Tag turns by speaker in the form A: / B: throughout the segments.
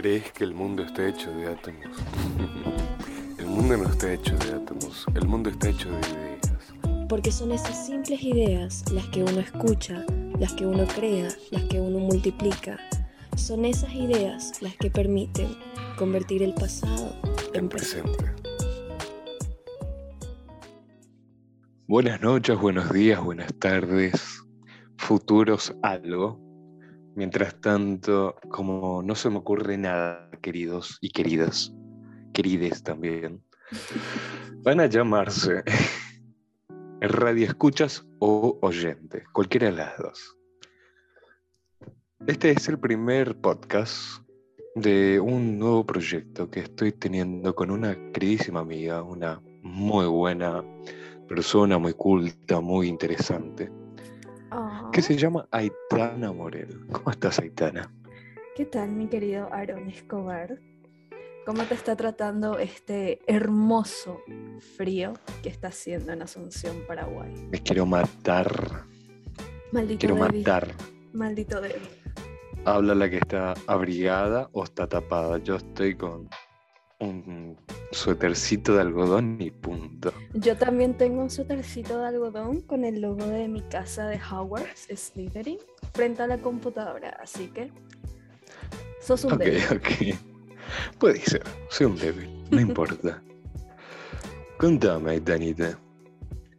A: ¿Crees que el mundo está hecho de átomos? el mundo no está hecho de átomos, el mundo está hecho de ideas.
B: Porque son esas simples ideas las que uno escucha, las que uno crea, las que uno multiplica. Son esas ideas las que permiten convertir el pasado en, presente.
A: Buenas noches, buenos días, buenas tardes, futuros algo. Mientras tanto, como no se me ocurre nada, queridos y queridas, querides también, van a llamarse radio escuchas o oyentes, cualquiera de las dos. Este es el primer podcast de un nuevo proyecto que estoy teniendo con una queridísima amiga, una muy buena persona, muy culta, muy interesante que se llama Aitana Morel. ¿Cómo estás, Aitana?
B: ¿Qué tal, mi querido Aaron Escobar? ¿Cómo te está tratando este hermoso frío que está haciendo en Asunción, Paraguay?
A: Me quiero matar.
B: Maldito
A: quiero matar.
B: Maldito débil.
A: Habla la que está abrigada o está tapada. Yo estoy con un suétercito de algodón y punto.
B: Yo también tengo un suétercito de algodón con el logo de mi casa de Hogwarts, Slytherin, frente a la computadora, así que sos un débil.
A: Ok, ok. Puede ser, soy un débil, no importa. Contame, Tanita,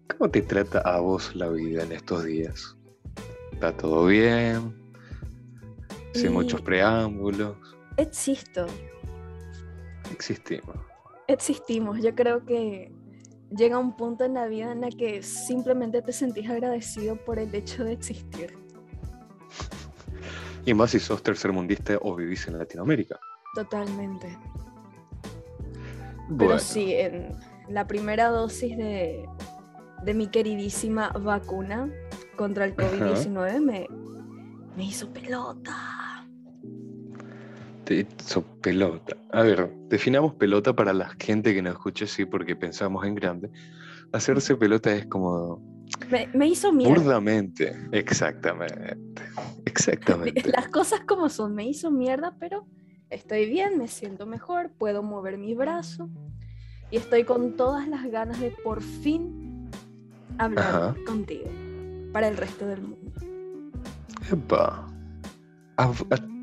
A: ¿cómo te trata a vos la vida en estos días? ¿Está todo bien? Sin muchos preámbulos.
B: Existo,
A: Existimos.
B: Existimos. Yo creo que llega un punto en la vida en la que simplemente te sentís agradecido por el hecho de existir.
A: Y más si sos tercermundista o vivís en Latinoamérica.
B: Totalmente. Pero sí, en la primera dosis de, de mi queridísima vacuna contra el COVID-19 me, me hizo pelota
A: hizo pelota. A ver, definamos pelota para la gente que nos escuche, sí, porque pensamos en grande. Hacerse pelota es como.
B: Me, hizo mierda.
A: Burdamente, exactamente. Exactamente.
B: Las cosas como son, me hizo mierda, pero estoy bien, me siento mejor, puedo mover mi brazo y estoy con todas las ganas de por fin hablar contigo para el resto del mundo.
A: Epa a,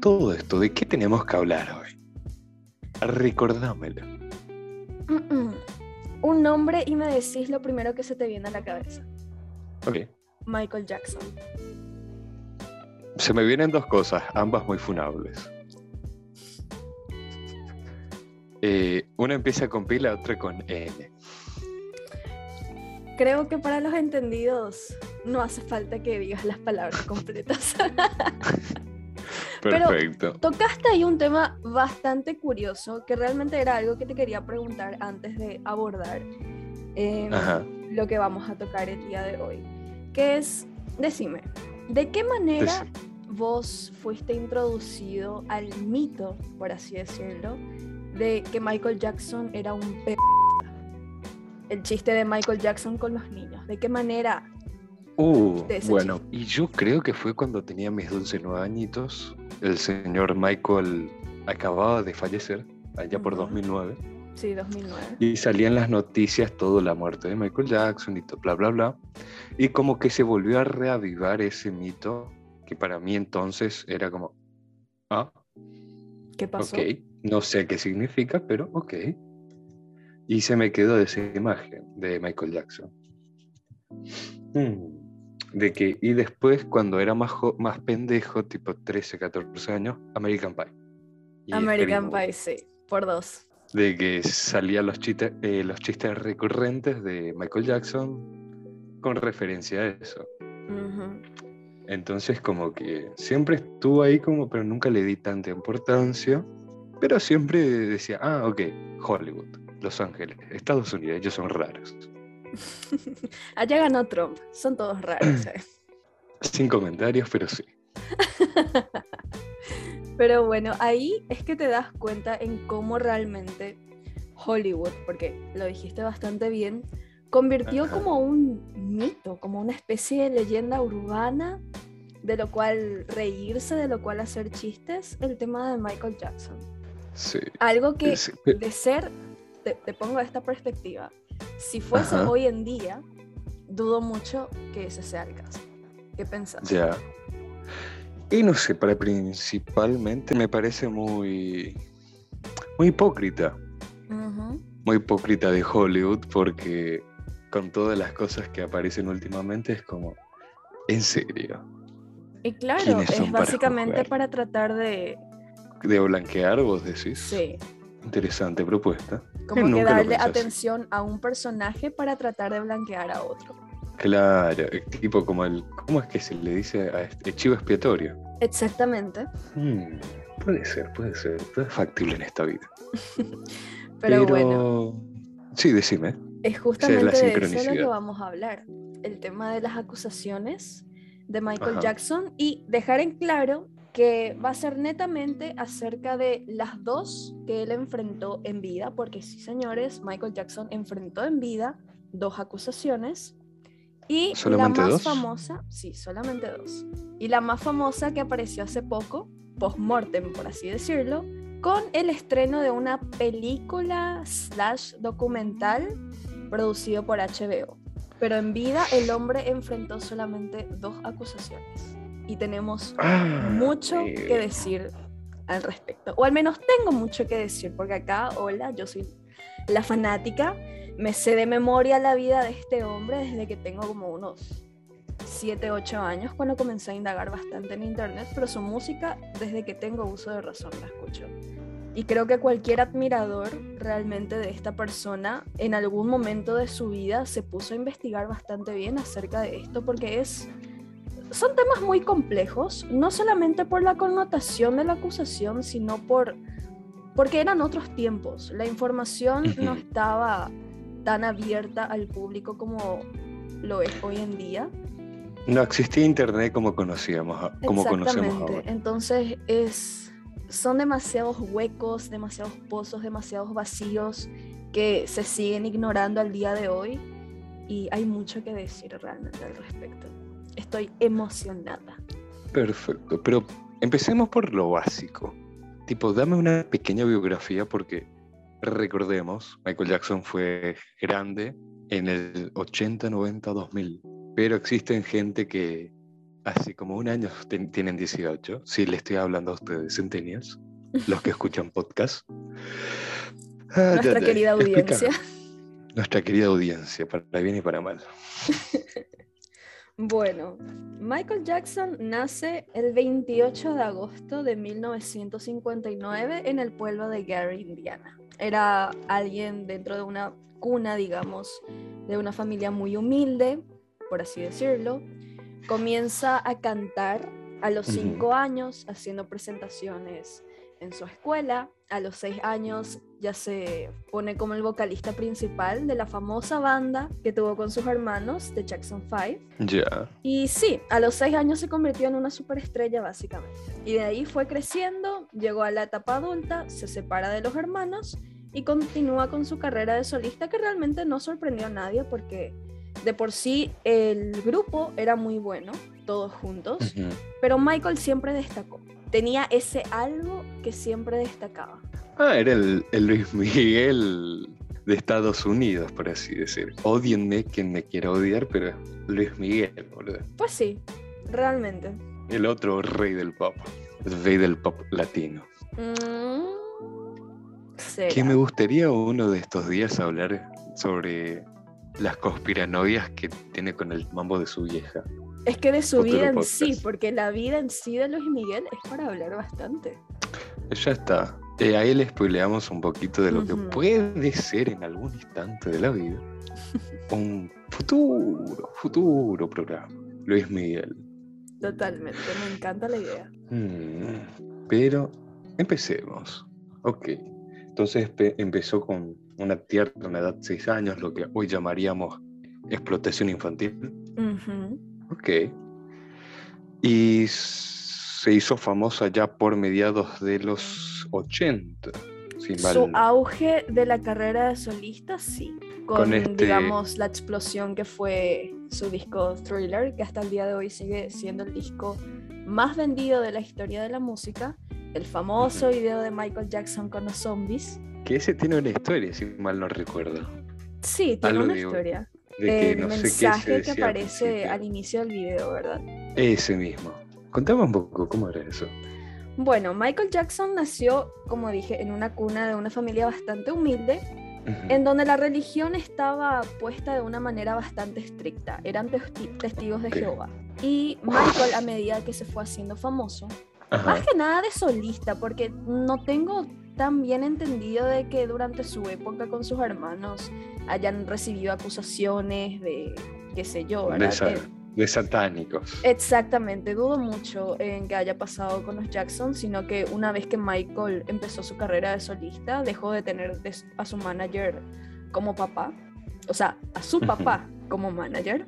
A: todo esto, ¿de qué tenemos que hablar hoy? Recordámelo.
B: Un nombre y me decís lo primero que se te viene a la cabeza.
A: Ok.
B: Michael Jackson.
A: Se me vienen dos cosas, ambas muy funables. Eh, una empieza con P y la otra con N.
B: Creo que para los entendidos no hace falta que digas las palabras completas.
A: Perfecto.
B: Pero tocaste ahí un tema bastante curioso que realmente era algo que te quería preguntar antes de abordar em, lo que vamos a tocar el día de hoy. Que es, decime, ¿de qué manera vos fuiste introducido al mito, por así decirlo, de que Michael Jackson era un p... El chiste de Michael Jackson con los niños. ¿De qué manera
A: Uh, bueno, y yo creo que fue cuando tenía mis 12 nueve añitos. El señor Michael acababa de fallecer, allá por 2009.
B: Sí, 2009.
A: Y salían las noticias todo la muerte de Michael Jackson y todo, bla, bla, bla. Y como que se volvió a reavivar ese mito que para mí entonces era como, ah,
B: ¿qué pasó?
A: Ok, no sé qué significa, pero ok. Y se me quedó esa imagen de Michael Jackson. Hmm de que, y después cuando era más, más pendejo, tipo 13, 14 años, American Pie.
B: American Pie, sí, por dos.
A: De que salían los chistes, eh, los chistes recurrentes de Michael Jackson con referencia a eso. Entonces como que siempre estuvo ahí como, pero nunca le di tanta importancia, pero siempre decía, ah, ok, Hollywood, Los Ángeles, Estados Unidos, ellos son raros.
B: Allá ganó Trump. Son todos raros. ¿eh?
A: Sin comentarios, pero sí.
B: pero bueno, ahí es que te das cuenta en cómo realmente Hollywood, porque lo dijiste bastante bien, convirtió como un mito, como una especie de leyenda urbana, de lo cual reírse, de lo cual hacer chistes, el tema de Michael Jackson. Algo que de ser, te, pongo esta perspectiva, si fuese hoy en día, dudo mucho que ese sea el caso. ¿Qué pensás?
A: Ya. Y no sé, para principalmente me parece muy, muy hipócrita. Muy hipócrita de Hollywood porque con todas las cosas que aparecen últimamente es como, en serio.
B: Y claro, es básicamente para, tratar de...
A: De blanquear, vos decís.
B: Sí.
A: Interesante propuesta.
B: Como que darle atención a un personaje para tratar de blanquear a otro.
A: Claro, tipo como el. ¿Cómo es que se le dice a este chivo expiatorio?
B: Exactamente.
A: Hmm, puede ser, puede ser. Todo es factible en esta vida.
B: Pero, bueno.
A: Sí, decime.
B: Es justamente de eso lo que vamos a hablar. El tema de las acusaciones de Michael Jackson y dejar en claro que va a ser netamente acerca de las dos que él enfrentó en vida, porque sí, señores, Michael Jackson enfrentó en vida dos acusaciones y la más famosa, sí, solamente dos. Y la más famosa que apareció hace poco, post-mortem, por así decirlo, con el estreno de una película slash documental producido por HBO. Pero en vida el hombre enfrentó solamente dos acusaciones. Y tenemos ah, mucho que decir al respecto. O al menos tengo mucho que decir, porque acá, hola, yo soy la fanática me sé de memoria la vida de este hombre desde que tengo como unos 7, 8 años, cuando comencé a indagar bastante en internet, pero su música, desde que tengo uso de razón, la escucho. Y creo que cualquier admirador realmente de esta persona en algún momento de su vida se puso a investigar bastante bien acerca de esto porque es son temas muy complejos, no solamente por la connotación de la acusación, sino por porque eran otros tiempos. La información no estaba tan abierta al público como lo es hoy en día.
A: No existía internet como conocíamos, como conocemos ahora.
B: Entonces es, son demasiados huecos, demasiados pozos, demasiados vacíos que se siguen ignorando al día de hoy y hay mucho que decir realmente al respecto. Estoy emocionada.
A: Perfecto, pero empecemos por lo básico. Tipo, dame una pequeña biografía porque Recordemos, Michael Jackson fue grande en el 80, 90, 2000, pero existen gente que hace como un año tienen 18, si le estoy hablando a ustedes, centenias, los que escuchan podcast.
B: Ah, Nuestra querida audiencia.
A: Nuestra querida audiencia, para bien y para mal.
B: Bueno, Michael Jackson nace el 28 de agosto de 1959 en el pueblo de Gary, Indiana. Era alguien dentro de una cuna, digamos, de una familia muy humilde, por así decirlo. Comienza a cantar a los cinco años, haciendo presentaciones en su escuela. A los seis años ya se pone como el vocalista principal de la famosa banda que tuvo con sus hermanos, The Jackson Five.
A: Ya.
B: Y sí, a los seis años se convirtió en una superestrella básicamente. Y de ahí fue creciendo, llegó a la etapa adulta, se separa de los hermanos y continúa con su carrera de solista que realmente no sorprendió a nadie porque de por sí el grupo era muy bueno, todos juntos, pero Michael siempre destacó tenía ese algo que siempre destacaba.
A: Ah, era el, Luis Miguel de Estados Unidos, por así decir. Odienme quien me quiera odiar, pero Luis Miguel, ¿verdad?
B: Pues sí, realmente.
A: El otro rey del pop, el rey del pop latino. Mm, que me gustaría uno de estos días hablar sobre las conspiranoias que tiene con el mambo de su vieja.
B: Es que de su vida en sí, porque la vida en sí de Luis Miguel es para hablar bastante.
A: Ya está. Eh, ahí le spoileamos un poquito de lo que puede ser en algún instante de la vida un futuro, futuro programa. Luis Miguel.
B: Totalmente, me encanta la idea.
A: Mm, pero empecemos. Ok. Entonces empezó con una tierna edad de 6 años, lo que hoy llamaríamos explotación infantil. Ok. Y se hizo famosa ya por mediados de los 80.
B: Su auge de la carrera de solista, sí. Con, este digamos, la explosión que fue su disco Thriller, que hasta el día de hoy sigue siendo el disco más vendido de la historia de la música. el famoso video de Michael Jackson con los zombies.
A: Que ese tiene una historia, si mal no recuerdo.
B: Sí, tiene una historia. El mensaje que aparece al inicio del video, ¿verdad?
A: Ese mismo. Contame un poco, ¿cómo era eso?
B: Bueno, Michael Jackson nació, como dije, en una cuna de una familia bastante humilde, en donde la religión estaba puesta de una manera bastante estricta. Eran testigos de Jehová. Y Michael, a medida que se fue haciendo famoso, más que nada de solista, porque no tengo tan bien entendido de que durante su época con sus hermanos hayan recibido acusaciones de, qué sé yo, ¿verdad?
A: de satánicos.
B: Exactamente, dudo mucho en que haya pasado con los Jackson, sino que una vez que Michael empezó su carrera de solista, dejó de tener a su manager como papá, o sea, a su papá como manager.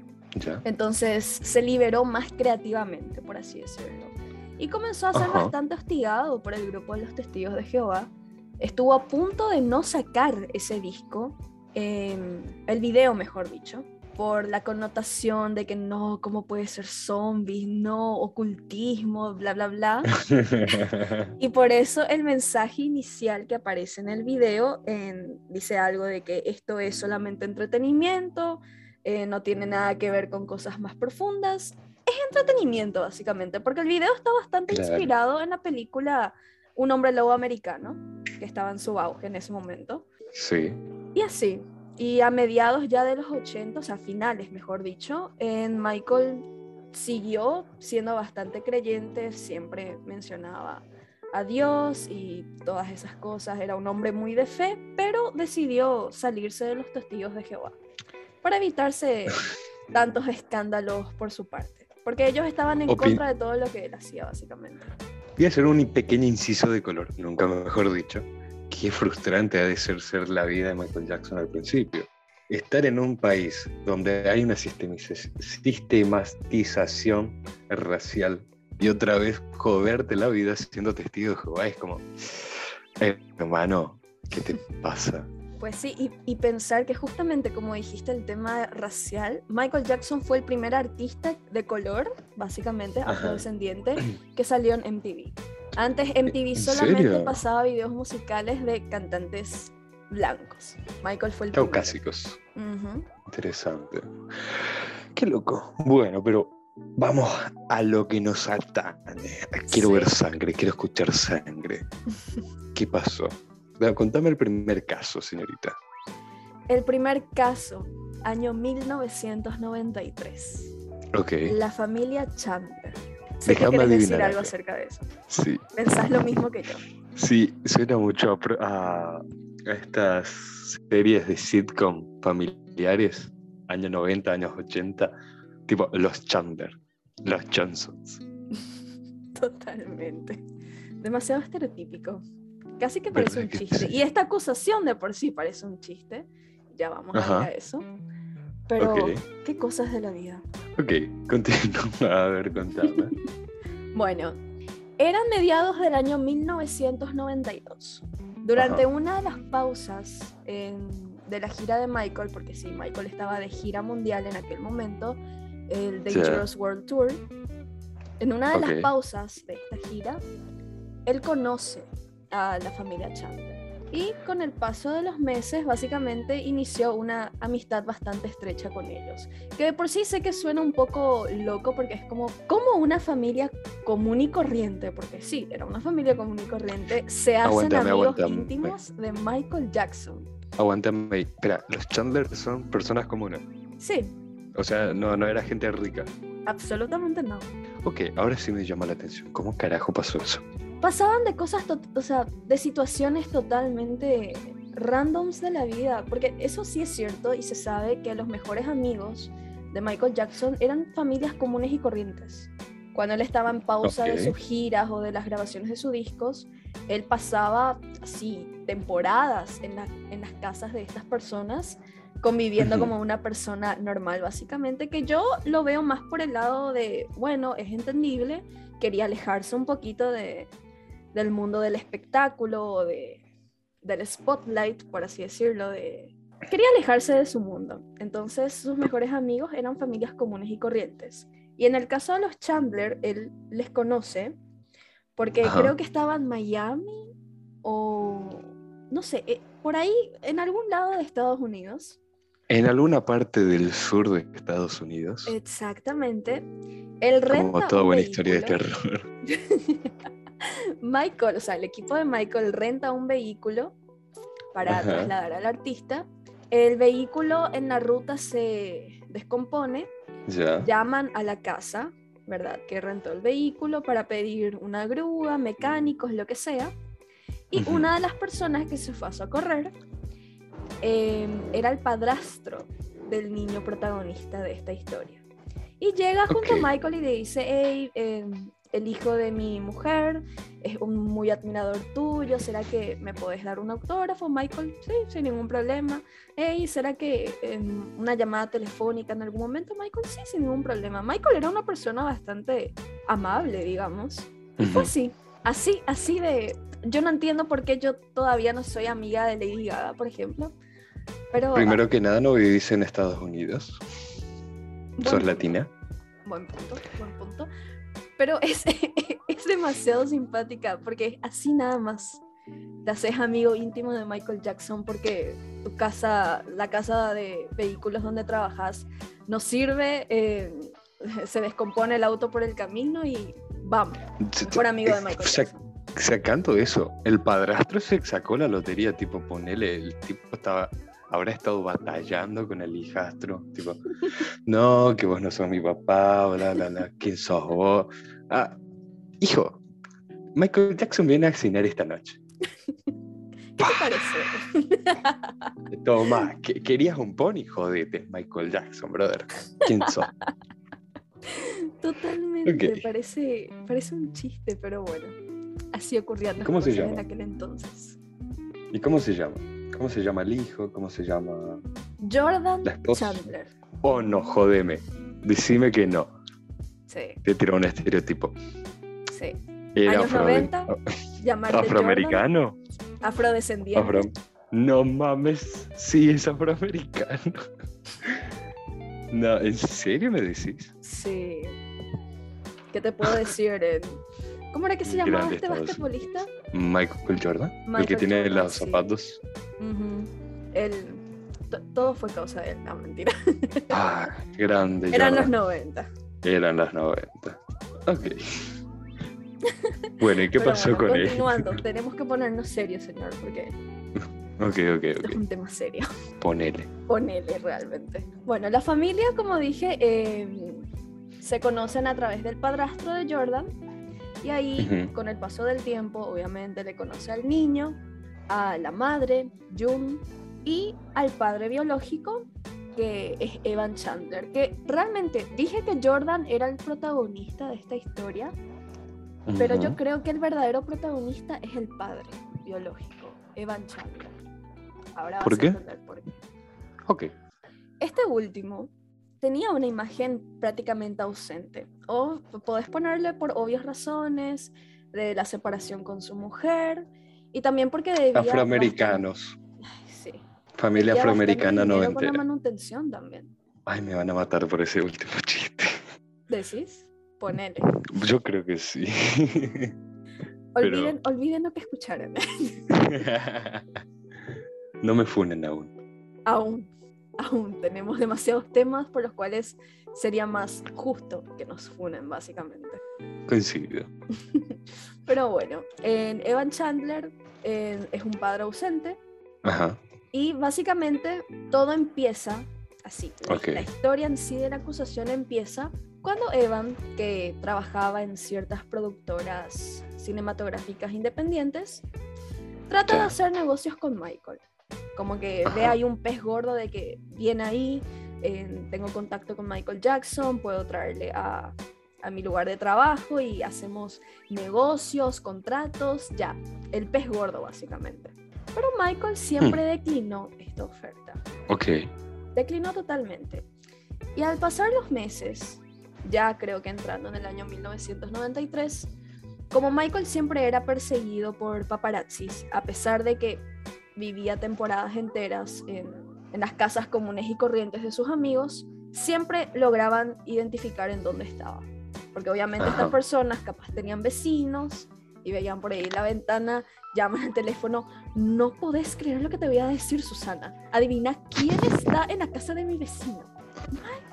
B: Entonces se liberó más creativamente, por así decirlo. Y comenzó a ser bastante hostigado por el grupo de los testigos de Jehová. Estuvo a punto de no sacar ese disco, em, el video mejor dicho, por la connotación de que no, ¿cómo puede ser zombies? No, ocultismo, bla, bla, bla. y por eso el mensaje inicial que aparece en el video dice algo de que esto es solamente entretenimiento, eh, no tiene nada que ver con cosas más profundas. Es entretenimiento, básicamente, porque el video está bastante inspirado en la película Un hombre lobo americano, que estaba en su auge en ese momento.
A: Sí.
B: Y así, y a mediados ya de los 80, o sea, finales, mejor dicho, en Michael siguió siendo bastante creyente, siempre mencionaba a Dios y todas esas cosas. Era un hombre muy de fe, pero decidió salirse de los testigos de Jehová para evitarse tantos escándalos por su parte, porque ellos estaban en contra de todo lo que él hacía, básicamente.
A: Voy a hacer un pequeño inciso de color, nunca mejor dicho qué frustrante ha de ser ser la vida de Michael Jackson al principio. Estar en un país donde hay una sistematización racial y otra vez joderte la vida siendo testigo de Jehová es como, eh, hermano, ¿qué te pasa?
B: Pues sí, y, pensar que justamente como dijiste el tema racial, Michael Jackson fue el primer artista de color, básicamente, afrodescendiente, que salió en MTV. Antes MTV solamente pasaba videos musicales de cantantes blancos. Michael fue el
A: Caucásicos. Interesante. Qué loco. Bueno, pero vamos a lo que nos atañe. Quiero ver sangre, quiero escuchar sangre. ¿Qué pasó? Contame el primer caso, señorita.
B: El primer caso, año 1993.
A: Ok.
B: La familia Chandler. Sé que quieres decir algo acerca de eso.
A: Sí.
B: ¿Pensás lo mismo que yo?
A: Sí, suena mucho a, estas series de sitcom familiares, años 90, años 80, tipo los Chandler, los Johnsons.
B: Totalmente. Demasiado estereotípico. Casi que parece un chiste. Y esta acusación de por sí parece un chiste. Ya vamos a ver a eso. Pero, ¿qué cosas de la vida?
A: Ok, continúa. A ver, contame.
B: bueno, eran mediados del año 1992. Durante una de las pausas de la gira de Michael, porque sí, Michael estaba de gira mundial en aquel momento, el Dangerous World Tour, en una de las pausas de esta gira, él conoce a la familia Chandler. Y con el paso de los meses, básicamente inició una amistad bastante estrecha con ellos. Que de por sí sé que suena un poco loco porque es como, como una familia común y corriente, porque sí, era una familia común y corriente, se hacen amigos íntimos de Michael Jackson.
A: Aguántame, espera, los Chandler son personas comunes.
B: Sí.
A: O sea, no, no era gente rica.
B: Absolutamente no.
A: Ok, ahora sí me llama la atención. ¿Cómo carajo pasó eso?
B: Pasaban de cosas, o sea, de situaciones totalmente randoms de la vida, porque eso sí es cierto y se sabe que los mejores amigos de Michael Jackson eran familias comunes y corrientes. Cuando él estaba en pausa de sus giras o de las grabaciones de sus discos, él pasaba así temporadas en, en las casas de estas personas conviviendo como una persona normal, básicamente, que yo lo veo más por el lado de, bueno, es entendible, quería alejarse un poquito de, del mundo del espectáculo, de, del spotlight, por así decirlo, de... Quería alejarse de su mundo, entonces sus mejores amigos eran familias comunes y corrientes. Y en el caso de los Chandler, él les conoce porque creo que estaba en Miami o no sé, eh, por ahí en algún lado de Estados Unidos.
A: En alguna parte del sur de Estados Unidos.
B: Exactamente. El renta
A: Como toda buena historia de terror.
B: Michael, o sea, el equipo de Michael renta un vehículo para trasladar al artista. El vehículo en la ruta se descompone.
A: Ya.
B: Llaman a la casa, ¿verdad? Que rentó el vehículo para pedir una grúa, mecánicos, lo que sea. Y una de las personas que se fue a socorrer em, era el padrastro del niño protagonista de esta historia. Y llega junto a Michael y le dice, hey, em, el hijo de mi mujer es un muy admirador tuyo, ¿será que me puedes dar un autógrafo, Michael? Sí, sin ningún problema. Hey, ¿será que una llamada telefónica en algún momento, Michael? Sí, sin ningún problema. Michael era una persona bastante amable, digamos. Y fue así, así, así de yo no entiendo por qué yo todavía no soy amiga de Lady Gaga, por ejemplo. Pero,
A: Primero que nada, no vivís en Estados Unidos. ¿Sos latina?
B: Buen punto, buen punto. Pero es, es demasiado simpática porque así nada más te haces amigo íntimo de Michael Jackson porque tu casa, la casa de vehículos donde trabajas, no sirve, eh, se descompone el auto por el camino y vamos, por amigo de Michael Jackson.
A: sacando eso, el padrastro se sacó la lotería, tipo, ponele, el tipo estaba, habrá estado batallando con el hijastro, tipo, no, que vos no sos mi papá, bla, bla, bla, ¿quién sos vos? Ah, hijo, Michael Jackson viene a cenar esta noche.
B: ¿Qué te parece?
A: Toma, querías un pony, jodete, Michael Jackson, brother. ¿Quién sos?
B: Totalmente, parece, parece un chiste, pero bueno así ocurriendo
A: ¿Cómo se llama?
B: en aquel entonces.
A: ¿Y cómo se llama? ¿Cómo se llama el hijo? ¿Cómo se llama?
B: Jordan Chandler.
A: Oh, no, jodeme. Decime que no.
B: Sí.
A: Te tiró un estereotipo.
B: Sí.
A: Era
B: Años 90,
A: ¿Afroamericano?
B: afrodescendiente.
A: No mames, sí es afroamericano. no, ¿en serio me decís?
B: Sí. ¿Qué te puedo decir? En ¿Cómo era que se llamaba este basquetbolista?
A: Michael Jordan, el que tiene los zapatos.
B: todo fue causa de él, no, mentira.
A: Ah, grande.
B: Eran los 90.
A: Eran los 90. Ok. Bueno, ¿y qué pasó con
B: él? Continuando, tenemos que ponernos serios, señor, porque.
A: Ok, ok, ok.
B: Es un tema serio.
A: Ponele.
B: Ponele, realmente. Bueno, la familia, como dije, eh, se conocen a través del padrastro de Jordan, y ahí, con el paso del tiempo, obviamente le conoce al niño, a la madre, June, y al padre biológico, que es Evan Chandler. Que realmente dije que Jordan era el protagonista de esta historia, pero yo creo que el verdadero protagonista es el padre biológico, Evan Chandler. Ahora
A: ¿Por qué? por qué. Ok.
B: Este último tenía una imagen prácticamente ausente. O podés ponerle por obvias razones de la separación con su mujer y también porque debía...
A: Afroamericanos.
B: sí.
A: Familia afroamericana no
B: con la manutención también.
A: Ay, me van a matar por ese último chiste.
B: ¿Decís? Ponele.
A: Yo creo que sí.
B: Olviden, olviden lo que escucharon.
A: no me funen aún.
B: Aún aún tenemos demasiados temas por los cuales sería más justo que nos funen, básicamente.
A: Coincido.
B: Pero bueno, en Evan Chandler es un padre ausente.
A: Ajá.
B: Y básicamente todo empieza así. La historia en sí de la acusación empieza cuando Evan, que trabajaba en ciertas productoras cinematográficas independientes, trata de hacer negocios con Michael. Como que ve ahí un pez gordo de que viene ahí, tengo contacto con Michael Jackson, puedo traerle a, a mi lugar de trabajo y hacemos negocios, contratos, ya, el pez gordo básicamente. Pero Michael siempre hmm. declinó esta oferta.
A: Ok.
B: Declinó totalmente. Y al pasar los meses, ya creo que entrando en el año 1993, como Michael siempre era perseguido por paparazzis, a pesar de que vivía temporadas enteras en, las casas comunes y corrientes de sus amigos, siempre lograban identificar en dónde estaba. Porque obviamente estas personas capaz tenían vecinos y veían por ahí la ventana, llaman al teléfono, no podés creer lo que te voy a decir, Susana. Adivina quién está en la casa de mi vecino.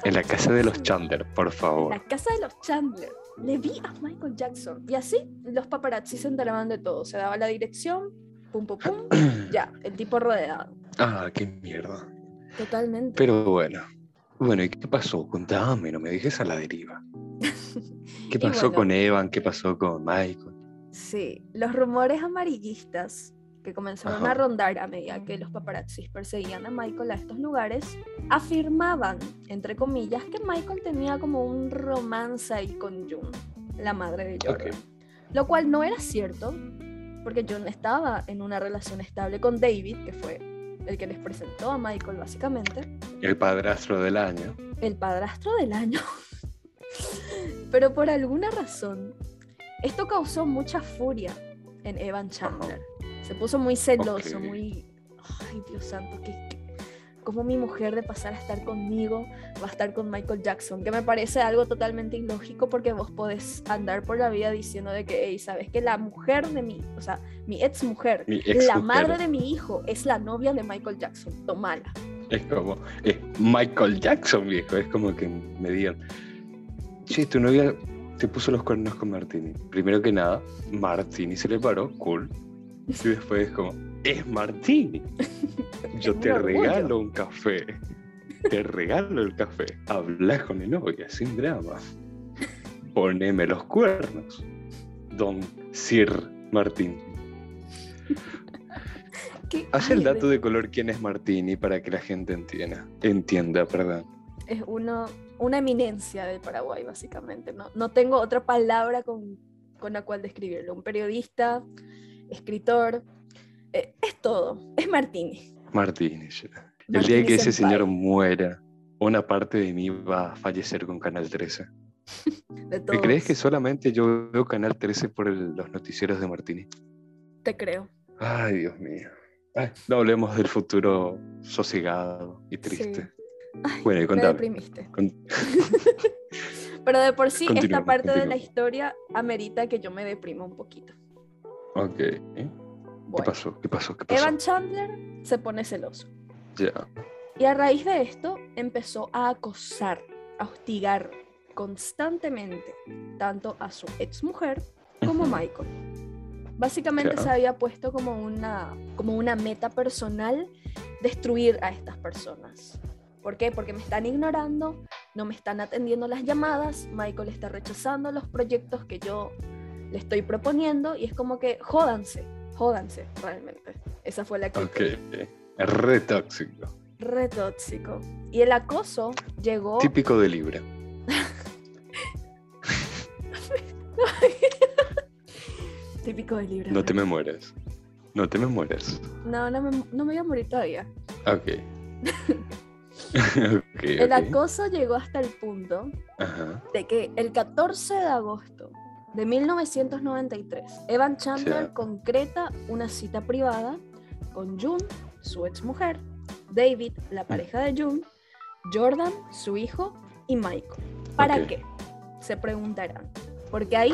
A: en la casa de los Chandler, por favor.
B: La casa de los Chandler. Le vi a Michael Jackson. Y así los paparazzi se enteraban de todo. Se daba la dirección, pum, pum, pum, ya, el tipo rodeado.
A: Ah, qué mierda.
B: Totalmente.
A: Pero bueno. Bueno, ¿y qué pasó? Contame, no me dejes a la deriva. ¿Qué pasó con Evan? ¿Qué pasó con Michael?
B: Sí, los rumores amarillistas que comenzaron a rondar a medida que los paparazzis perseguían a Michael a estos lugares, afirmaban, entre comillas, que Michael tenía como un romance ahí con June, la madre de Jordan. Lo cual no era cierto, porque June estaba en una relación estable con David, que fue el que les presentó a Michael básicamente.
A: El padrastro del año.
B: El padrastro del año. Pero por alguna razón, esto causó mucha furia en Evan Chandler. Se puso muy celoso, muy... Ay, Dios santo, que, como mi mujer de pasar a estar conmigo va a estar con Michael Jackson, que me parece algo totalmente ilógico porque vos podés andar por la vida diciendo de que, hey, sabes que la mujer de mí, o sea, mi ex mujer, la madre de mi hijo es la novia de Michael Jackson, tomala.
A: Es como, es Michael Jackson, viejo, es como que me digan, che, tu novia te puso los cuernos con Martini. Primero que nada, Martini se le paró, cool. Y después es como, es Martini. Yo te regalo un café. Te regalo el café. Habla con mi novia, sin drama. Poneme los cuernos. Don Sir Martín. Haz el dato de color quién es Martini para que la gente entienda. Entienda, perdón.
B: Es uno, una eminencia del Paraguay, básicamente. No, no tengo otra palabra con, con la cual describirlo. Un periodista, escritor, es todo, es Martínez.
A: Martínez. El día que ese señor muera, una parte de mí va a fallecer con Canal 13. ¿Te crees que solamente yo veo Canal 13 por los noticieros de Martínez?
B: Te creo.
A: Ay, Dios mío. no hablemos del futuro sosegado y triste.
B: bueno, y contame. Me deprimiste. Pero de por sí, esta parte de la historia amerita que yo me deprima un poquito.
A: Ok. ¿Qué pasó? ¿Qué pasó? ¿Qué pasó?
B: Evan Chandler se pone celoso.
A: Ya.
B: Y a raíz de esto empezó a acosar, a hostigar constantemente tanto a su ex mujer como a Michael. Básicamente se había puesto como una, como una meta personal destruir a estas personas. ¿Por qué? Porque me están ignorando, no me están atendiendo las llamadas, Michael está rechazando los proyectos que yo le estoy proponiendo y es como que jódanse, jódanse, realmente. Esa fue la que...
A: Ok, re tóxico.
B: Re tóxico. Y el acoso llegó...
A: Típico de Libra.
B: Típico de Libra.
A: No te me mueres. No te me mueres.
B: No, no me, no me voy a morir todavía.
A: Ok.
B: okay el acoso llegó hasta el punto de que el 14 de agosto de 1993, Evan Chandler concreta una cita privada con June, su ex mujer, David, la mm. pareja de June, Jordan, su hijo, y Michael. ¿Para qué? Se preguntarán. Porque ahí,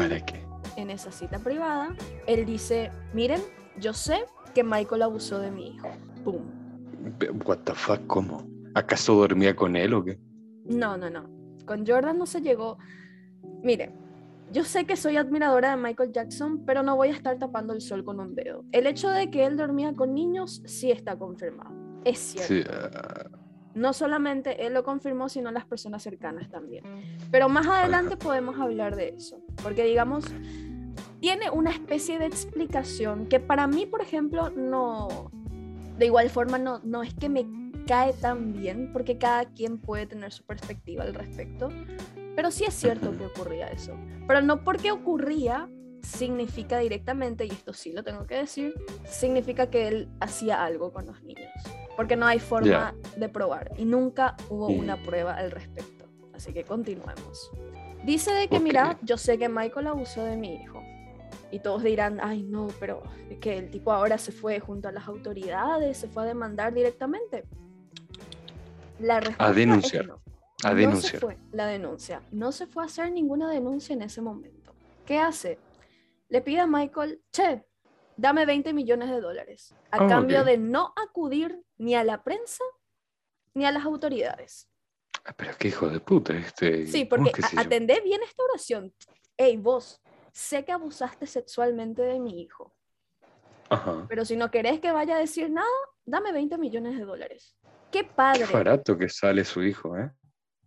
B: en esa cita privada, él dice, miren, yo sé que Michael abusó de mi hijo. ¡Pum!
A: What the fuck, ¿cómo? ¿Acaso dormía con él o qué?
B: No, no, no. Con Jordan no se llegó. Miren, yo sé que soy admiradora de Michael Jackson, pero no voy a estar tapando el sol con un dedo. El hecho de que él dormía con niños sí está confirmado. Es cierto. Ah. No solamente él lo confirmó, sino las personas cercanas también. Pero más adelante podemos hablar de eso, porque digamos, tiene una especie de explicación que para mí, por ejemplo, no, de igual forma, no, no es que me cae tan bien, porque cada quien puede tener su perspectiva al respecto, pero sí es cierto que ocurría eso. Pero no porque ocurría significa directamente, y esto sí lo tengo que decir, significa que él hacía algo con los niños. Porque no hay forma de probar y nunca hubo una prueba al respecto. Así que continuemos. Dice de que, mira, yo sé que Michael abusó de mi hijo. Y todos dirán, ay no, pero es que el tipo ahora se fue junto a las autoridades, se fue a demandar directamente. La respuesta
A: a denunciar. no. A denunciar.
B: la denuncia. No se fue a hacer ninguna denuncia en ese momento. ¿Qué hace? le pide a Michael, che, dame 20 millones de dólares, a ah, cambio de no acudir ni a la prensa ni a las autoridades.
A: Ah, pero qué hijo de puta este.
B: Sí, porque atendé bien esta oración. Hey, vos, sé que abusaste sexualmente de mi hijo. Ajá. Pero si no querés que vaya a decir nada, dame 20 millones de dólares. Qué padre.
A: Qué barato que sale su hijo, ¿eh?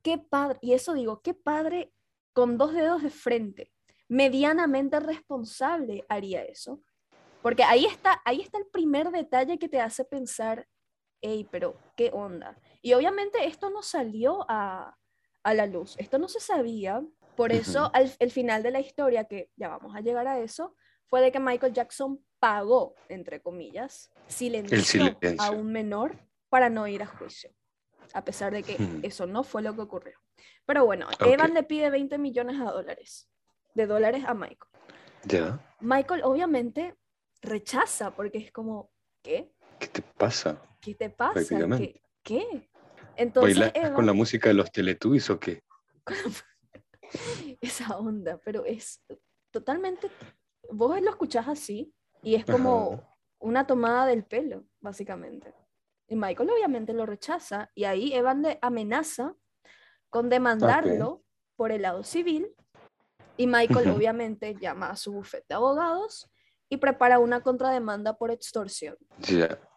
B: Qué padre. Y eso digo, qué padre con dos dedos de frente, medianamente responsable haría eso. Porque ahí está, ahí está el primer detalle que te hace pensar, hey, pero qué onda. Y obviamente esto no salió a, a la luz, esto no se sabía. Por eso, al el final de la historia, que ya vamos a llegar a eso, fue de que Michael Jackson pagó, entre comillas, silencio, a un menor para no ir a juicio, a pesar de que eso no fue lo que ocurrió. Pero bueno, Evan le pide 20 millones de dólares, de dólares a Michael.
A: Ya.
B: Michael obviamente rechaza porque es como, ¿qué?
A: ¿Qué te pasa?
B: ¿Qué te pasa? ¿Qué? ¿Qué? Entonces,
A: ¿Bailas con la música de los Teletubbies o qué?
B: Esa onda, pero es totalmente vos lo escuchás así y es como una tomada del pelo, básicamente. Y Michael obviamente lo rechaza y ahí Evan le amenaza con demandarlo por el lado civil y Michael obviamente llama a su bufete de abogados y prepara una contrademanda por extorsión.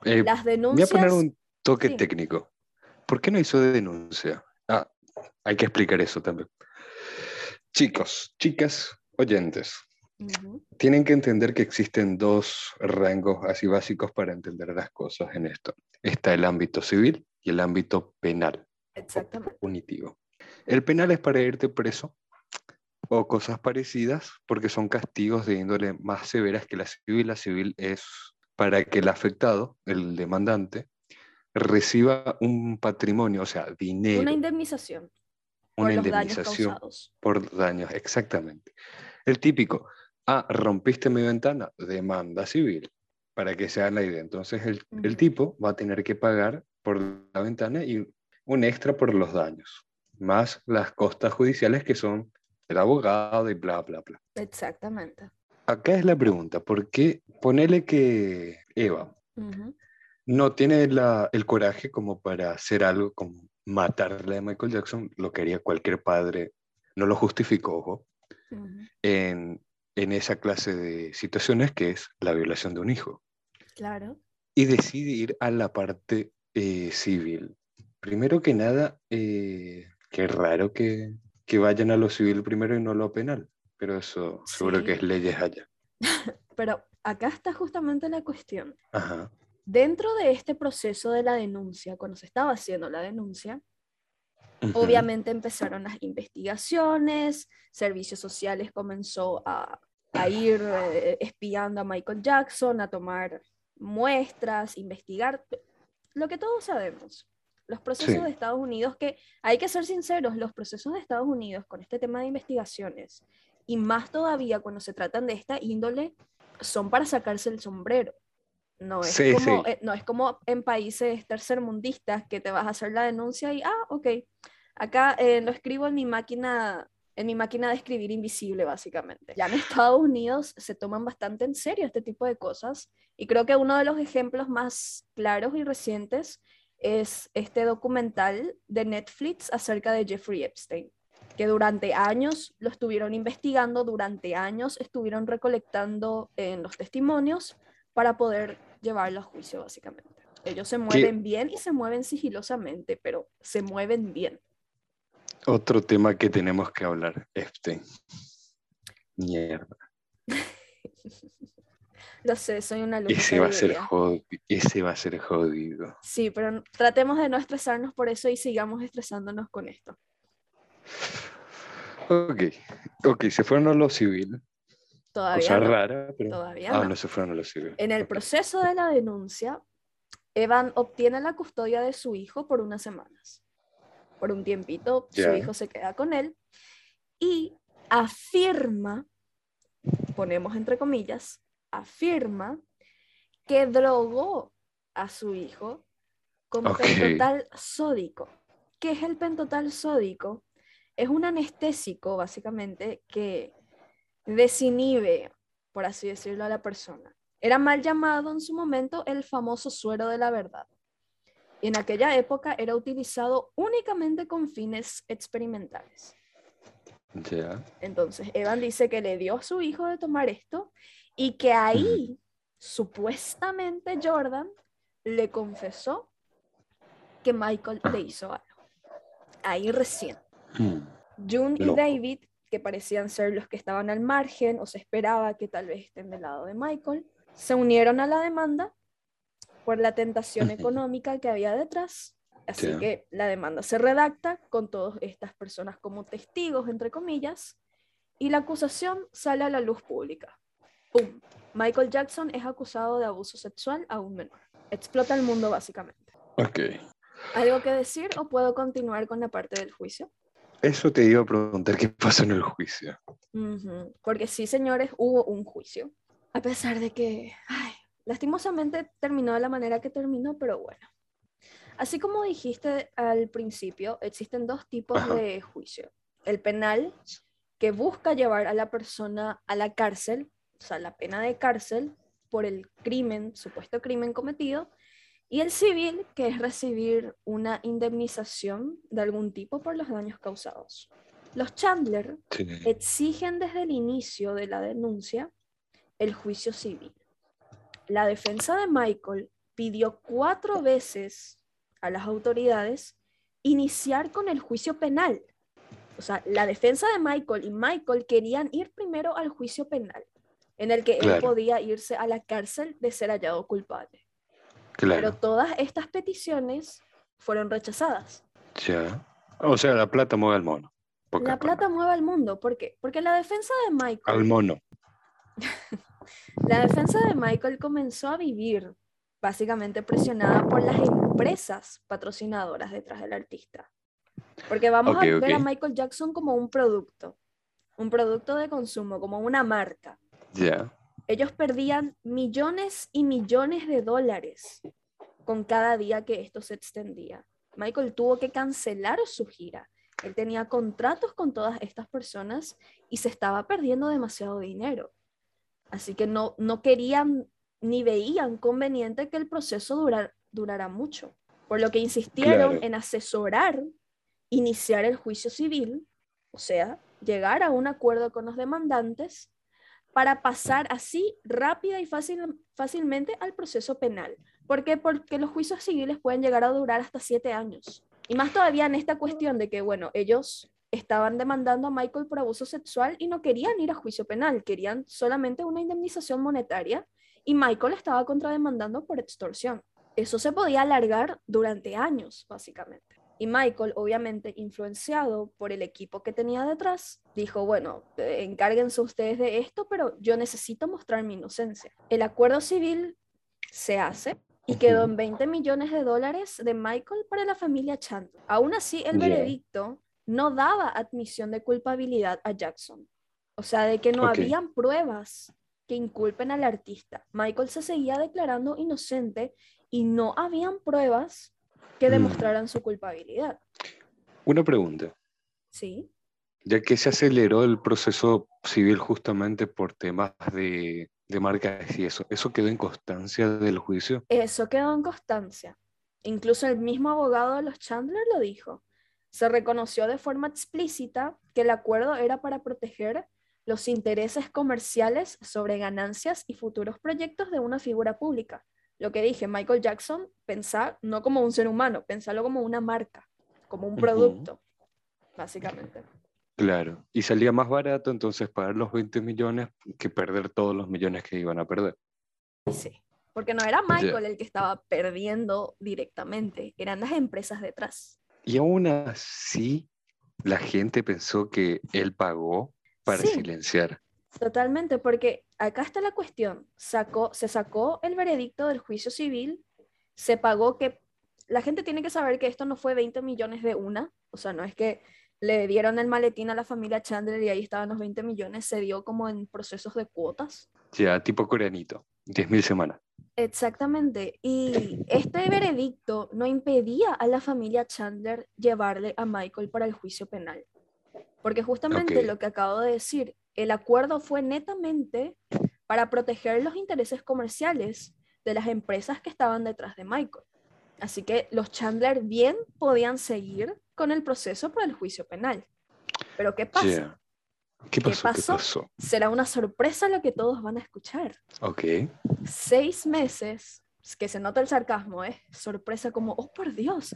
A: Eh, Las denuncias... Voy a poner un toque técnico. ¿Por qué no hizo denuncia? Ah, hay que explicar eso también. Chicos, chicas, oyentes, tienen que entender que existen dos rangos así básicos para entender las cosas en esto. Está el ámbito civil y el ámbito penal.
B: Exactamente.
A: Punitivo. El penal es para irte preso o cosas parecidas porque son castigos de índole más severas que la civil. La civil es para que el afectado, el demandante, reciba un patrimonio, o sea, dinero.
B: Una indemnización.
A: Una indemnización por daños, exactamente. El típico, ah, rompiste mi ventana, demanda civil, para que sea la idea. Entonces el, tipo va a tener que pagar por la ventana y un extra por los daños, más las costas judiciales que son el abogado y bla, bla, bla.
B: Exactamente.
A: Acá es la pregunta, ¿por qué ponele que Eva no tiene el coraje como para hacer algo como matarle a Michael Jackson, lo que haría cualquier padre, no lo justificó, ojo, en en esa clase de situaciones que es la violación de un hijo.
B: Claro.
A: Y decide ir a la parte eh, civil. Primero que nada, eh, qué raro que, que, vayan a lo civil primero y no a lo penal, pero eso seguro que es leyes allá.
B: pero acá está justamente la cuestión.
A: Ajá.
B: Dentro de este proceso de la denuncia, cuando se estaba haciendo la denuncia, Obviamente empezaron las investigaciones, servicios sociales comenzó a, a ir eh, espiando a Michael Jackson, a tomar muestras, investigar, lo que todos sabemos. Los procesos de Estados Unidos, que hay que ser sinceros, los procesos de Estados Unidos con este tema de investigaciones, y más todavía cuando se tratan de esta índole, son para sacarse el sombrero. No es, como, eh, no es como en países tercermundistas que te vas a hacer la denuncia y, ah, ok, acá eh, lo escribo en mi máquina en mi máquina de escribir invisible, básicamente. Ya en Estados Unidos se toman bastante en serio este tipo de cosas y creo que uno de los ejemplos más claros y recientes es este documental de Netflix acerca de Jeffrey Epstein, que durante años lo estuvieron investigando, durante años estuvieron recolectando en los testimonios para poder llevarlo a juicio, básicamente. Ellos se mueven bien y se mueven sigilosamente, pero se mueven bien.
A: Otro tema que tenemos que hablar, Epstein. Mierda.
B: Lo sé, soy una
A: luz. Ese va, a ser jodido, ese va a ser jodido.
B: Sí, pero tratemos de no estresarnos por eso y sigamos estresándonos con esto.
A: Ok, ok, se fueron a lo civil.
B: Todavía
A: Cosa rara, pero...
B: Todavía
A: ah, no. se fueron a lo civil.
B: En el proceso de la denuncia, Evan obtiene la custodia de su hijo por unas semanas por un tiempito, su hijo se queda con él y afirma, ponemos entre comillas, afirma que drogó a su hijo con pentotal sódico. ¿Qué es el pentotal sódico? Es un anestésico, básicamente, que desinhibe por así decirlo, a la persona. Era mal llamado en su momento el famoso suero de la verdad. En aquella época era utilizado únicamente con fines experimentales. Entonces, Evan dice que le dio a su hijo de tomar esto y que ahí, supuestamente, Jordan le confesó que Michael le hizo algo. Ahí recién. Mm. June y David, que parecían ser los que estaban al margen o se esperaba que tal vez estén del lado de Michael, se unieron a la demanda por la tentación económica que había detrás. Así que la demanda se redacta con todas estas personas como testigos, entre comillas, y la acusación sale a la luz pública. ¡Pum! Michael Jackson es acusado de abuso sexual a un menor. Explota el mundo básicamente.
A: Ok.
B: ¿Algo que decir o puedo continuar con la parte del juicio?
A: Eso te iba a preguntar qué pasó en el juicio.
B: Porque sí, señores, hubo un juicio. A pesar de que, ay, lastimosamente terminó de la manera que terminó, pero bueno. Así como dijiste al principio, existen dos tipos de juicio. El penal, que busca llevar a la persona a la cárcel, o sea, la pena de cárcel por el crimen, supuesto crimen cometido, y el civil, que es recibir una indemnización de algún tipo por los daños causados. Los Chandler exigen desde el inicio de la denuncia el juicio civil. La defensa de Michael pidió cuatro veces a las autoridades iniciar con el juicio penal. O sea, la defensa de Michael y Michael querían ir primero al juicio penal, en el que él podía irse a la cárcel de ser hallado culpable. Pero todas estas peticiones fueron rechazadas.
A: Ya. O sea, la plata mueve al mono.
B: La plata mueve al mundo. ¿Por qué? Porque la defensa de Michael.
A: Al mono.
B: la defensa de Michael comenzó a vivir básicamente presionada por las empresas patrocinadoras detrás del artista. Porque vamos a ver a Michael Jackson como un producto, un producto de consumo, como una marca.
A: Ya.
B: Ellos perdían millones y millones de dólares con cada día que esto se extendía. Michael tuvo que cancelar su gira. Él tenía contratos con todas estas personas y se estaba perdiendo demasiado dinero. Así que no, no querían ni veían conveniente que el proceso durar, durara mucho. Por lo que insistieron en asesorar, iniciar el juicio civil, o sea, llegar a un acuerdo con los demandantes para pasar así rápida y fácil, fácilmente al proceso penal. ¿Por qué? Porque los juicios civiles pueden llegar a durar hasta siete años. Y más todavía en esta cuestión de que, bueno, ellos estaban demandando a Michael por abuso sexual y no querían ir a juicio penal, querían solamente una indemnización monetaria y Michael estaba contrademandando por extorsión. Eso se podía alargar durante años, básicamente. Y Michael, obviamente influenciado por el equipo que tenía detrás, dijo, bueno, encárguense ustedes de esto, pero yo necesito mostrar mi inocencia. El acuerdo civil se hace y quedó en 20 millones de dólares de Michael para la familia Chandler. Aún así, el veredicto no daba admisión de culpabilidad a Jackson. O sea, de que no habían pruebas que inculpen al artista. Michael se seguía declarando inocente y no habían pruebas que mm. demostraran su culpabilidad.
A: Una pregunta.
B: Sí.
A: Ya que se aceleró el proceso civil justamente por temas de, de marcas y eso, ¿eso quedó en constancia del juicio?
B: Eso quedó en constancia. Incluso el mismo abogado de los Chandler lo dijo. Se reconoció de forma explícita que el acuerdo era para proteger los intereses comerciales sobre ganancias y futuros proyectos de una figura pública, lo que dije, Michael Jackson, pensar no como un ser humano, pensarlo como una marca, como un producto, básicamente.
A: Claro, y salía más barato entonces pagar los 20 millones que perder todos los millones que iban a perder.
B: Sí, porque no era Michael el que estaba perdiendo directamente, eran las empresas detrás.
A: Y aún así, la gente pensó que él pagó para silenciar.
B: Totalmente, porque acá está la cuestión. Sacó, se sacó el veredicto del juicio civil, se pagó que la gente tiene que saber que esto no fue 20 millones de una, o sea, no es que le dieron el maletín a la familia Chandler y ahí estaban los 20 millones, se dio como en procesos de cuotas.
A: Ya, tipo coreanito, 10.000 semanas.
B: Exactamente, y este veredicto no impedía a la familia Chandler llevarle a Michael para el juicio penal. Porque justamente lo que acabo de decir, el acuerdo fue netamente para proteger los intereses comerciales de las empresas que estaban detrás de Michael. Así que los Chandler bien podían seguir con el proceso por el juicio penal. Pero ¿qué pasa?
A: ¿Qué pasó?
B: Será una sorpresa lo que todos van a escuchar.
A: Ok.
B: Seis meses, que se nota el sarcasmo, ¿eh? Sorpresa como, oh por Dios,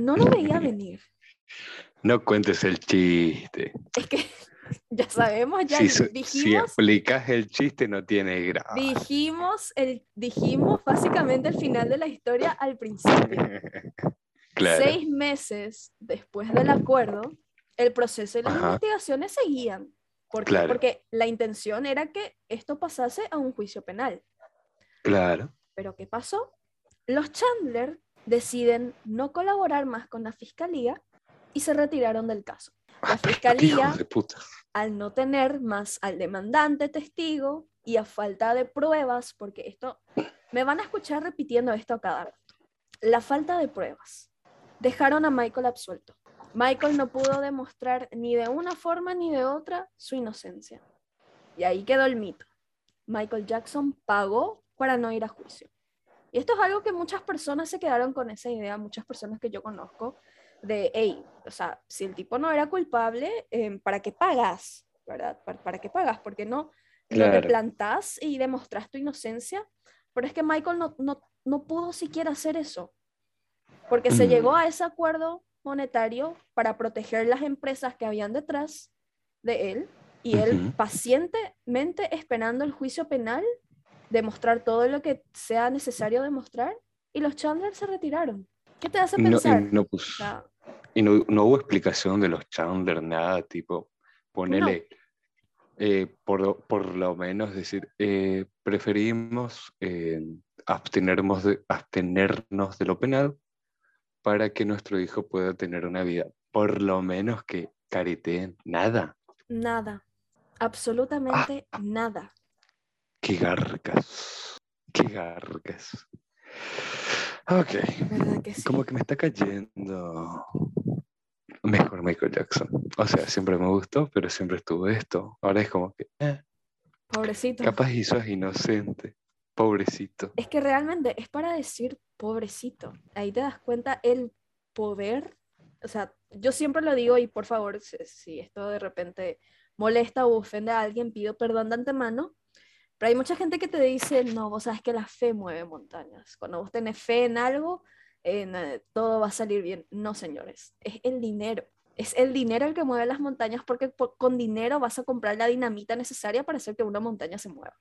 B: no lo veía venir.
A: No cuentes el chiste.
B: Es que ya sabemos, ya
A: dijimos. Si explicas el chiste, no tiene gracia.
B: Dijimos, el, dijimos básicamente el final de la historia al principio.
A: claro.
B: Seis meses después del acuerdo, el proceso y las investigaciones seguían. Porque la intención era que esto pasase a un juicio penal.
A: Claro.
B: Pero ¿qué pasó? Los Chandler deciden no colaborar más con la fiscalía y se retiraron del caso. La fiscalía, al no tener más al demandante testigo y a falta de pruebas, porque esto, me van a escuchar repitiendo esto a cada rato, la falta de pruebas, dejaron a Michael absuelto. Michael no pudo demostrar ni de una forma ni de otra su inocencia. Y ahí quedó el mito. Michael Jackson pagó para no ir a juicio. Y esto es algo que muchas personas se quedaron con esa idea, muchas personas que yo conozco, de, hey, o sea, si el tipo no era culpable, em, ¿para qué pagas? ¿Verdad? ¿Para, qué pagas? Porque no, no te plantás y demostrás tu inocencia. Pero es que Michael no, no, no pudo siquiera hacer eso. Porque se llegó a ese acuerdo monetario para proteger las empresas que habían detrás de él y él pacientemente esperando el juicio penal, demostrar todo lo que sea necesario demostrar y los Chandler se retiraron. ¿Qué te hace pensar?
A: No, pues, y no, no, hubo explicación de los Chandler, nada, tipo, ponele, eh, por, por, lo menos decir, eh, preferimos eh, abstenernos, de, abstenernos de lo penal para que nuestro hijo pueda tener una vida. Por lo menos que careteen nada.
B: Nada. Absolutamente ah. nada.
A: Qué garcas. Qué garcas. Ok. Como que me está cayendo mejor Michael Jackson. O sea, siempre me gustó, pero siempre estuvo esto. Ahora es como que. Eh,
B: Pobrecito.
A: Capaz hizo es inocente. Pobrecito.
B: Es que realmente es para decir pobrecito. Ahí te das cuenta el poder. O sea, yo siempre lo digo y por favor, si, esto de repente molesta o ofende a alguien, pido perdón de antemano. Pero hay mucha gente que te dice, no, vos sabes que la fe mueve montañas. Cuando vos tenés fe en algo, en, eh, todo va a salir bien. No, señores, es el dinero. Es el dinero el que mueve las montañas porque con dinero vas a comprar la dinamita necesaria para hacer que una montaña se mueva.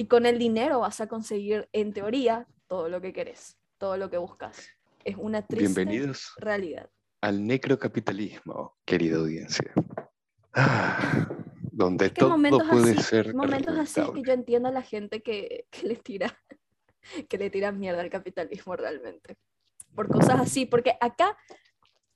B: Y con el dinero vas a conseguir, en teoría, todo lo que querés, todo lo que buscas. Es una triste
A: Bienvenidos
B: realidad.
A: Al necrocapitalismo, querida audiencia. Ah, donde todo puede ser.
B: Momentos así que yo entiendo a la gente que, que le tira que le tira mierda al capitalismo realmente. Por cosas así, porque acá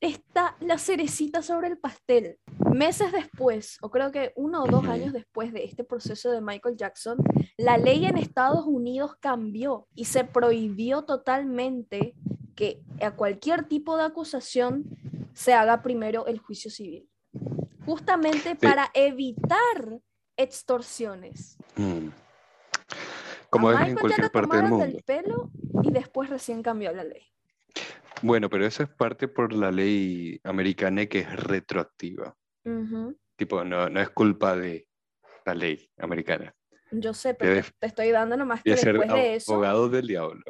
B: está la cerecita sobre el pastel. Meses después, o creo que uno o dos años después de este proceso de Michael Jackson, la ley en Estados Unidos cambió y se prohibió totalmente que a cualquier tipo de acusación se haga primero el juicio civil. Justamente para evitar extorsiones.
A: Mm. Como es en cualquier parte del mundo. Del
B: pelo y después recién cambió la ley.
A: Bueno, pero eso es parte por la ley americana que es retroactiva. Tipo, no, no es culpa de la ley americana.
B: Yo sé, pero te estoy dando nomás que después de eso.
A: Abogado del diablo.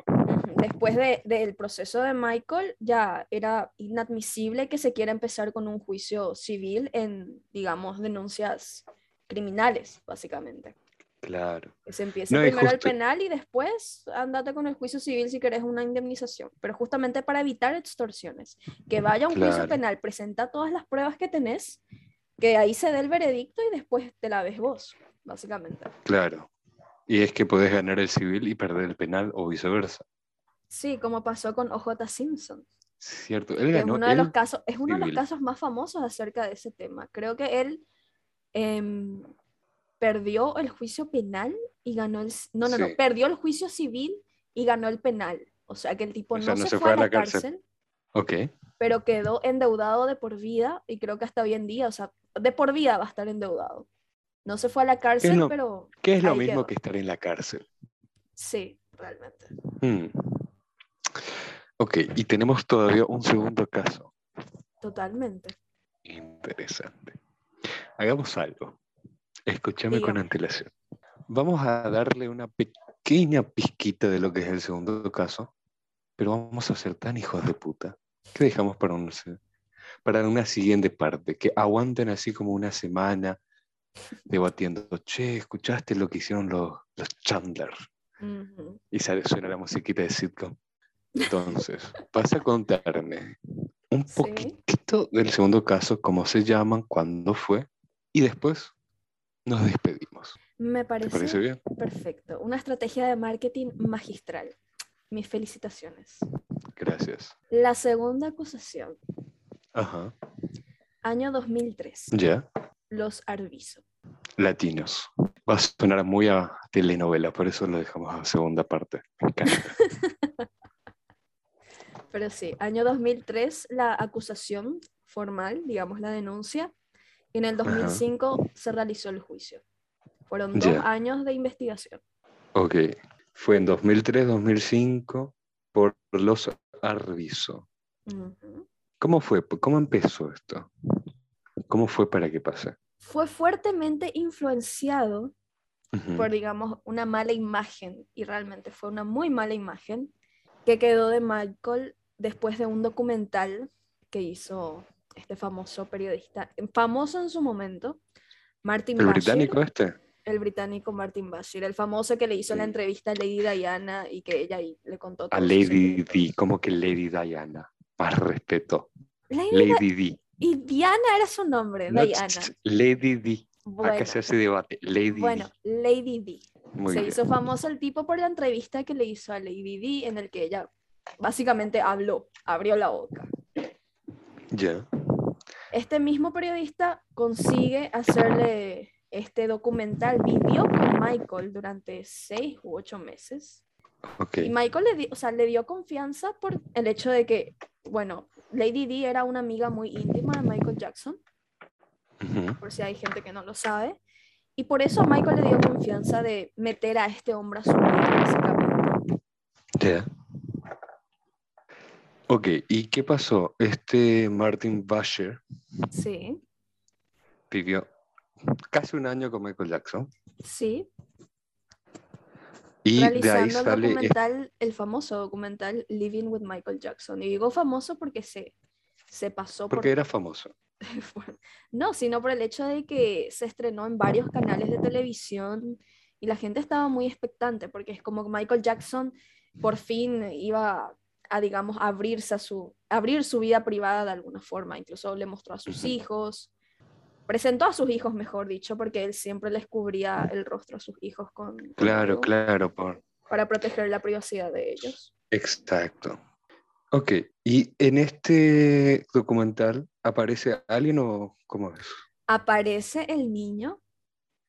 B: Después de, del proceso de Michael, ya era inadmisible que se quiera empezar con un juicio civil en, digamos, denuncias criminales, básicamente.
A: Claro.
B: Que se empiece primero el penal y después andate con el juicio civil si querés una indemnización. Pero justamente para evitar extorsiones. Que vaya a un juicio penal, presenta todas las pruebas que tenés, que ahí se dé el veredicto y después te la ves vos, básicamente.
A: Claro. Y es que podés ganar el civil y perder el penal o viceversa.
B: Sí, como pasó con OJ Simpson.
A: Cierto, él ganó.
B: Es uno, de los casos, es uno de los casos más famosos acerca de ese tema. Creo que él em, perdió el juicio penal y ganó el... No, no, no, perdió el juicio civil y ganó el penal. O sea que el tipo no, se, fue, a la cárcel,
A: Ok.
B: pero quedó endeudado de por vida y creo que hasta hoy en día, o sea, de por vida va a estar endeudado. No se fue a la cárcel, pero...
A: ¿Qué es lo mismo que estar en la cárcel?
B: Sí, realmente.
A: Hmm. Ok, y tenemos todavía un segundo caso.
B: Totalmente.
A: Interesante. Hagamos algo. Escúchame con antelación. Vamos a darle una pequeña pizquita de lo que es el segundo caso, pero vamos a ser tan hijos de puta que dejamos para, para una siguiente parte, que aguanten así como una semana debatiendo, che, ¿escuchaste lo que hicieron los, los Chandler? Y sale, suena la musiquita de sitcom. Entonces, vas a contarme un poquito del segundo caso, cómo se llaman, cuándo fue, y después nos despedimos.
B: Me parece, bien? Perfecto. Una estrategia de marketing magistral. Mis felicitaciones.
A: Gracias.
B: La segunda acusación.
A: Ajá.
B: Año 2003.
A: Ya.
B: Los Arviso.
A: Latinos. Va a sonar muy a telenovela, por eso lo dejamos a segunda parte. Me encanta.
B: Pero sí, año 2003 la acusación formal, digamos la denuncia, y en el 2005 se realizó el juicio. Fueron dos años de investigación.
A: Ok, fue en 2003-2005 por los Arviso. ¿Cómo fue? ¿Cómo empezó esto? ¿Cómo fue para que pase?
B: Fue fuertemente influenciado por, digamos, una mala imagen, y realmente fue una muy mala imagen, que quedó de Michael después de un documental que hizo este famoso periodista, famoso en su momento, Martin
A: ¿El británico este?
B: El británico Martin Bashir, el famoso que le hizo la entrevista a Lady Diana y que ella le contó
A: todo. A Lady Di, ¿cómo que Lady Diana? Más respeto. Lady, Di.
B: Y Diana era su nombre, Diana.
A: Lady Di. Bueno, Acá se hace debate. Lady
B: bueno, Lady Di. se hizo famoso el tipo por la entrevista que le hizo a Lady Di en el que ella básicamente habló, abrió la boca.
A: Ya.
B: Este mismo periodista consigue hacerle este documental, vivió con Michael durante seis u ocho meses.
A: Okay.
B: Y Michael le, o sea, le dio confianza por el hecho de que, bueno, Lady Di era una amiga muy íntima de Michael Jackson, por si hay gente que no lo sabe. Y por eso Michael le dio confianza de meter a este hombre a su vida, básicamente.
A: Yeah. Ok, ¿y qué pasó? Este Martin Basher
B: sí.
A: vivió casi un año con Michael Jackson.
B: Sí.
A: Y de ahí sale
B: el documental, el famoso documental Living with Michael Jackson. Y digo famoso porque se, se pasó
A: porque era famoso.
B: no, sino por el hecho de que se estrenó en varios canales de televisión y la gente estaba muy expectante porque es como Michael Jackson por fin iba a, digamos, abrirse a su, abrir su vida privada de alguna forma. Incluso le mostró a sus hijos, presentó a sus hijos, mejor dicho, porque él siempre les cubría el rostro a sus hijos con...
A: claro, claro, por...
B: Para proteger la privacidad de ellos.
A: Exacto. Ok, ¿y en este documental aparece alguien o cómo es?
B: Aparece el niño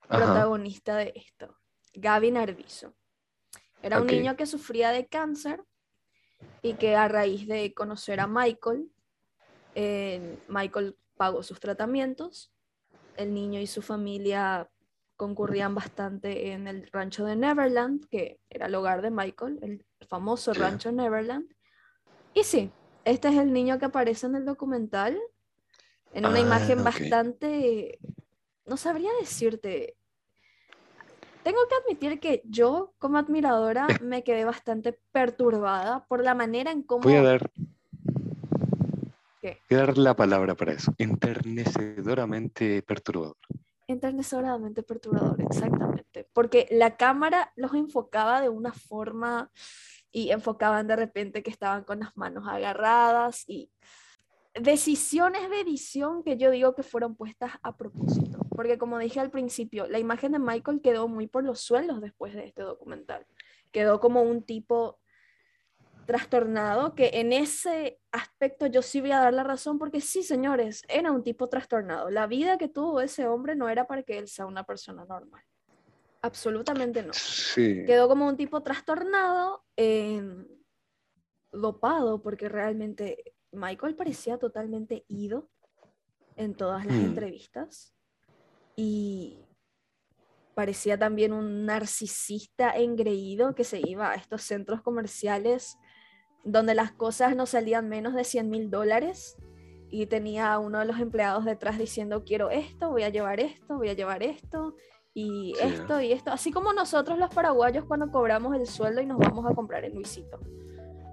B: protagonista de esto, Gavin Arviso. Era un niño que sufría de cáncer y que a raíz de conocer a Michael, eh, Michael pagó sus tratamientos, el niño y su familia concurrían bastante en el rancho de Neverland, que era el hogar de Michael, el famoso rancho Neverland. Y sí, este es el niño que aparece en el documental, en una ah, imagen bastante, no sabría decirte, tengo que admitir que yo, como admiradora, me quedé bastante perturbada por la manera en cómo...
A: Voy a dar... ¿Qué? Voy a dar la palabra para eso. Enternecedoramente perturbador.
B: Enternecedoramente perturbador, exactamente. Porque la cámara los enfocaba de una forma y enfocaban de repente que estaban con las manos agarradas y decisiones de edición que yo digo que fueron puestas a propósito, porque como dije al principio, la imagen de Michael quedó muy por los suelos después de este documental. Quedó como un tipo trastornado, que en ese aspecto yo sí voy a dar la razón, porque sí, señores, era un tipo trastornado. La vida que tuvo ese hombre no era para que él sea una persona normal. Absolutamente no. Quedó como un tipo trastornado, eh, dopado, porque realmente Michael parecía totalmente ido en todas las mm. entrevistas y parecía también un narcisista engreído que se iba a estos centros comerciales donde las cosas no salían menos de 100 mil dólares y tenía a uno de los empleados detrás diciendo quiero esto, voy a llevar esto, voy a llevar esto y esto y esto, así como nosotros los paraguayos cuando cobramos el sueldo y nos vamos a comprar en Luisito.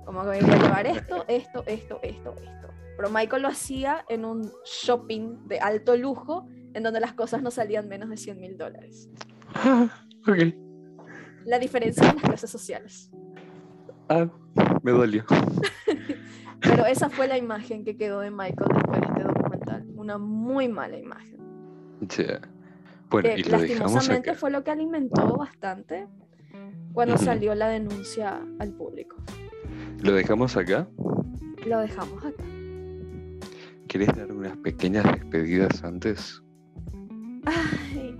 B: Como que voy a llevar esto, esto, esto, esto, esto. Pero Michael lo hacía en un shopping de alto lujo en donde las cosas no salían menos de 100 mil dólares. La diferencia en las clases sociales.
A: Ah, me dolió.
B: Pero esa fue la imagen que quedó de Michael después de este documental. Una muy mala imagen.
A: Bueno, y lo
B: lastimosamente fue lo que alimentó bastante cuando salió la denuncia al público.
A: ¿Lo dejamos acá?
B: Lo dejamos acá.
A: ¿Quieres dar unas pequeñas despedidas antes?
B: Ay.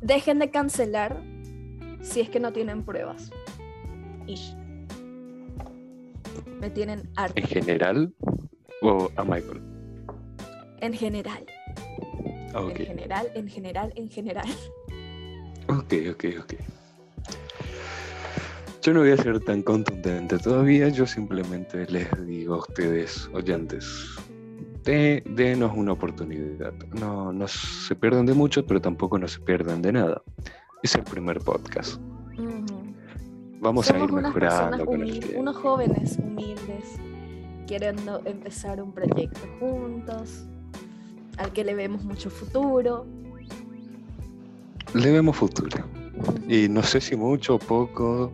B: Dejen de cancelar si es que no tienen pruebas. Me tienen harto.
A: ¿En general o a Michael?
B: En general. En general, en general, en general.
A: Ok, ok, ok. Yo no voy a ser tan contundente todavía, yo simplemente les digo a ustedes, oyentes, de, denos una oportunidad. No, no se pierdan de mucho, pero tampoco no se pierdan de nada. Es el primer podcast. Vamos a ir mejorando.
B: unos jóvenes humildes queriendo empezar un proyecto juntos, al que le vemos mucho futuro.
A: Le vemos futuro. Y no sé si mucho o poco,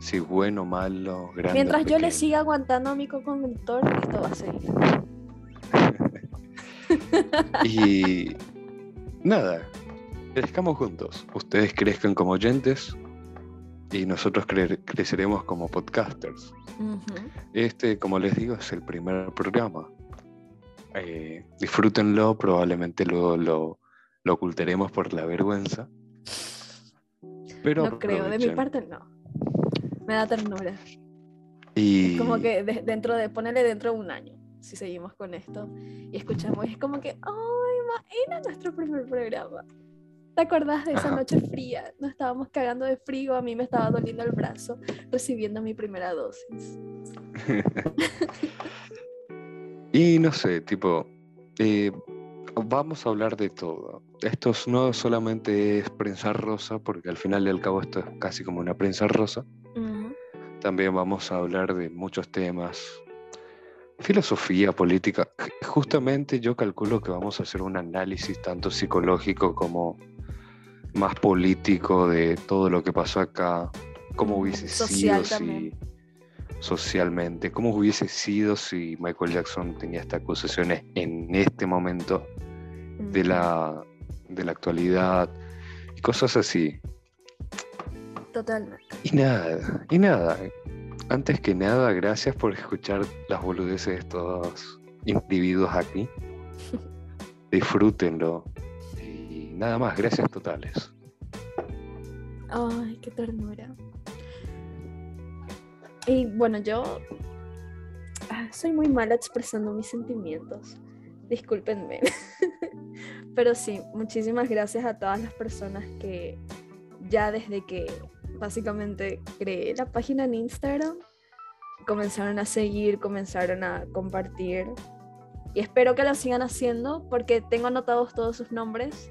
A: si bueno, malo, grande.
B: Mientras yo le siga aguantando a mi co-conductor, esto va a seguir.
A: y nada, crezcamos juntos. Ustedes crezcan como oyentes, y nosotros creceremos como podcasters. Este, como les digo, es el primer programa. Eh, disfrútenlo, probablemente luego lo, lo, ocultaremos por la vergüenza. Pero
B: no creo, de mi parte no. Me da ternura. Y... Es como que dentro de, ponerle dentro de un año, si seguimos con esto, y escuchamos, es como que, ¡ay, era nuestro primer programa! ¿Te acordás de esa noche fría? Nos estábamos cagando de frío, a mí me estaba doliendo el brazo recibiendo mi primera dosis.
A: y no sé, tipo, eh, vamos a hablar de todo. Esto no solamente es prensa rosa, porque al final y al cabo esto es casi como una prensa rosa. También vamos a hablar de muchos temas. Filosofía, política. Justamente yo calculo que vamos a hacer un análisis tanto psicológico como más político de todo lo que pasó acá, cómo hubiese sido si socialmente, cómo hubiese sido si Michael Jackson tenía estas acusaciones en este momento de la, de la actualidad y cosas así.
B: Totalmente.
A: Y nada, y nada. Antes que nada, gracias por escuchar las boludeces de estos individuos aquí. Disfrútenlo nada más, gracias totales.
B: Ay, qué ternura. Y bueno, yo ah, soy muy mala expresando mis sentimientos. Discúlpenme. Pero sí, muchísimas gracias a todas las personas que ya desde que básicamente creé la página en Instagram, comenzaron a seguir, comenzaron a compartir. Y espero que lo sigan haciendo porque tengo anotados todos sus nombres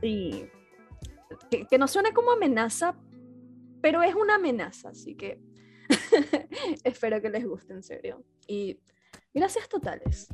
B: y que, no suene como amenaza, pero es una amenaza, así que espero que les guste en serio. Y gracias totales.